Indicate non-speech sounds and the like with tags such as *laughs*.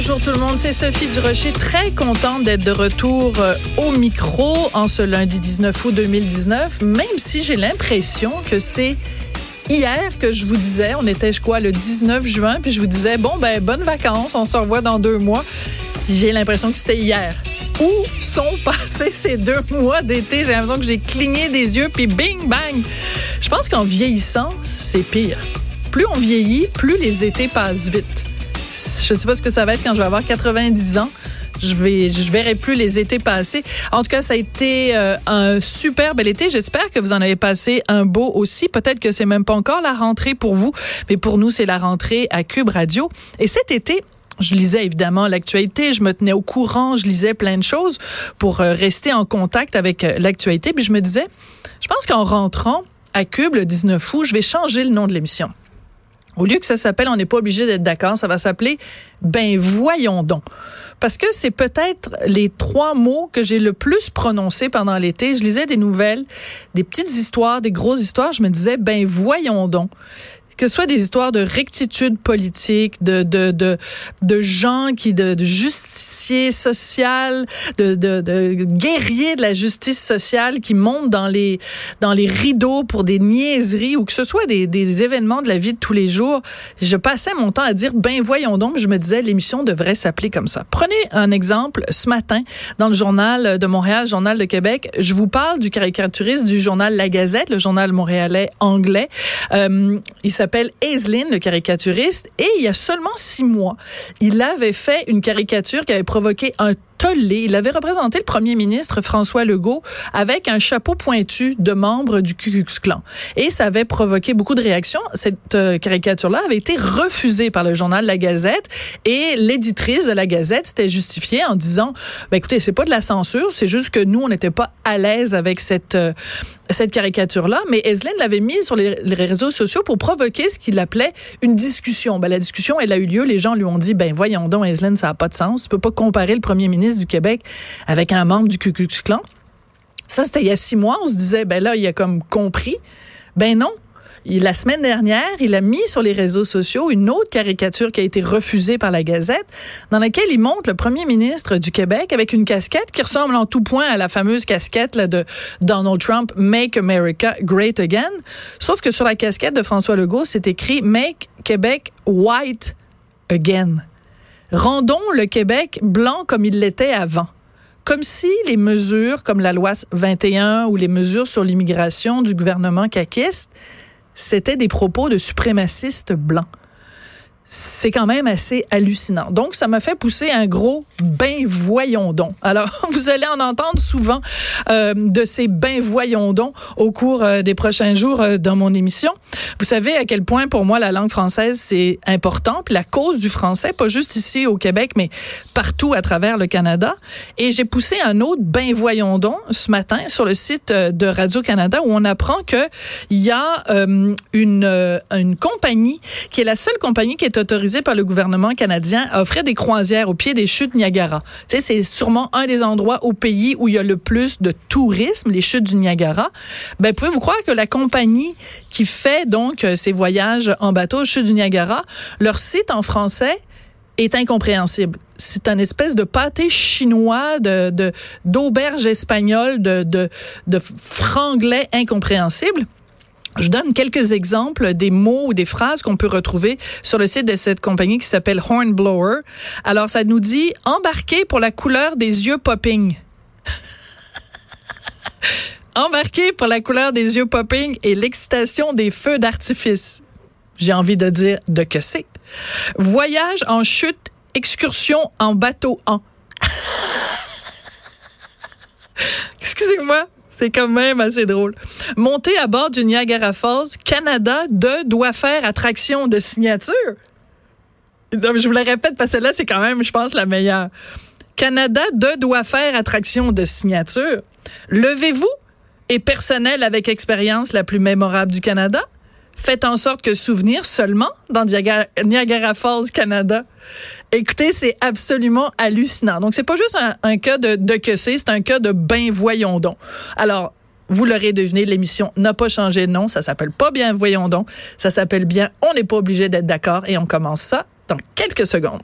Bonjour tout le monde, c'est Sophie Durocher, très contente d'être de retour euh, au micro en ce lundi 19 août 2019, même si j'ai l'impression que c'est hier que je vous disais, on était je crois le 19 juin, puis je vous disais bon ben bonnes vacances, on se revoit dans deux mois. J'ai l'impression que c'était hier. Où sont *laughs* passés ces deux mois d'été? J'ai l'impression que j'ai cligné des yeux, puis bing, bang. Je pense qu'en vieillissant, c'est pire. Plus on vieillit, plus les étés passent vite. Je sais pas ce que ça va être quand je vais avoir 90 ans. Je vais, je verrai plus les étés passer. En tout cas, ça a été euh, un super bel été. J'espère que vous en avez passé un beau aussi. Peut-être que c'est même pas encore la rentrée pour vous, mais pour nous, c'est la rentrée à Cube Radio. Et cet été, je lisais évidemment l'actualité, je me tenais au courant, je lisais plein de choses pour euh, rester en contact avec euh, l'actualité. Puis je me disais, je pense qu'en rentrant à Cube le 19 août, je vais changer le nom de l'émission. Au lieu que ça s'appelle On n'est pas obligé d'être d'accord, ça va s'appeler Ben voyons donc. Parce que c'est peut-être les trois mots que j'ai le plus prononcés pendant l'été. Je lisais des nouvelles, des petites histoires, des grosses histoires. Je me disais, ben voyons donc que ce soit des histoires de rectitude politique, de de de, de gens qui de, de justiciers sociaux, de, de, de guerriers de la justice sociale qui montent dans les dans les rideaux pour des niaiseries ou que ce soit des, des événements de la vie de tous les jours, je passais mon temps à dire ben voyons donc, je me disais l'émission devrait s'appeler comme ça. Prenez un exemple ce matin dans le journal de Montréal, journal de Québec, je vous parle du caricaturiste du journal La Gazette, le journal montréalais anglais. Euh, il s'appelle Aislinn, le caricaturiste, et il y a seulement six mois, il avait fait une caricature qui avait provoqué un tollé. Il avait représenté le premier ministre François Legault avec un chapeau pointu de membre du Ku Klux Klan. Et ça avait provoqué beaucoup de réactions. Cette euh, caricature-là avait été refusée par le journal La Gazette et l'éditrice de La Gazette s'était justifiée en disant, ben écoutez, c'est pas de la censure, c'est juste que nous, on n'était pas à l'aise avec cette, euh, cette caricature-là. Mais Eslin l'avait mise sur les, réseaux sociaux pour provoquer ce qu'il appelait une discussion. Ben, la discussion, elle a eu lieu. Les gens lui ont dit, ben voyons donc, Eslin, ça n'a pas de sens. Tu peux pas comparer le premier ministre du Québec avec un membre du Ku Klux Klan. Ça, c'était il y a six mois. On se disait, ben là, il a comme compris. Ben non. La semaine dernière, il a mis sur les réseaux sociaux une autre caricature qui a été refusée par la Gazette, dans laquelle il montre le premier ministre du Québec avec une casquette qui ressemble en tout point à la fameuse casquette de Donald Trump, Make America Great Again. Sauf que sur la casquette de François Legault, c'est écrit Make Québec White Again. Rendons le Québec blanc comme il l'était avant. Comme si les mesures comme la loi 21 ou les mesures sur l'immigration du gouvernement caquiste, c'était des propos de suprémacistes blancs c'est quand même assez hallucinant. Donc, ça m'a fait pousser un gros ben voyons donc. Alors, *laughs* vous allez en entendre souvent euh, de ces ben voyons donc au cours euh, des prochains jours euh, dans mon émission. Vous savez à quel point pour moi la langue française c'est important, puis la cause du français, pas juste ici au Québec, mais partout à travers le Canada. Et j'ai poussé un autre ben voyons donc ce matin sur le site de Radio Canada où on apprend que il y a une une compagnie qui est la seule compagnie qui est autorisé par le gouvernement canadien à offrir des croisières au pied des chutes Niagara. Tu sais, c'est sûrement un des endroits au pays où il y a le plus de tourisme, les chutes du Niagara. Ben, pouvez-vous croire que la compagnie qui fait donc euh, ces voyages en bateau aux chutes du Niagara, leur site en français est incompréhensible. C'est un espèce de pâté chinois, de d'auberge espagnole, de, de, de franglais incompréhensible. Je donne quelques exemples des mots ou des phrases qu'on peut retrouver sur le site de cette compagnie qui s'appelle Hornblower. Alors, ça nous dit embarquer pour la couleur des yeux popping. *laughs* embarquer pour la couleur des yeux popping et l'excitation des feux d'artifice. J'ai envie de dire de que c'est. Voyage en chute, excursion en bateau en. *laughs* Excusez-moi, c'est quand même assez drôle. Monter à bord du Niagara Falls, Canada de doit faire attraction de signature. je vous la répète parce que là, c'est quand même, je pense, la meilleure. Canada 2 doit faire attraction de signature. Levez-vous et personnel avec expérience la plus mémorable du Canada. Faites en sorte que souvenir seulement dans Niagara, Falls, Canada. Écoutez, c'est absolument hallucinant. Donc, c'est pas juste un, cas de, que c'est, c'est un cas de ben voyons donc. Alors, vous l'aurez deviné, l'émission n'a pas changé de nom. Ça s'appelle pas bien voyons donc. Ça s'appelle bien On n'est pas obligé d'être d'accord et on commence ça dans quelques secondes.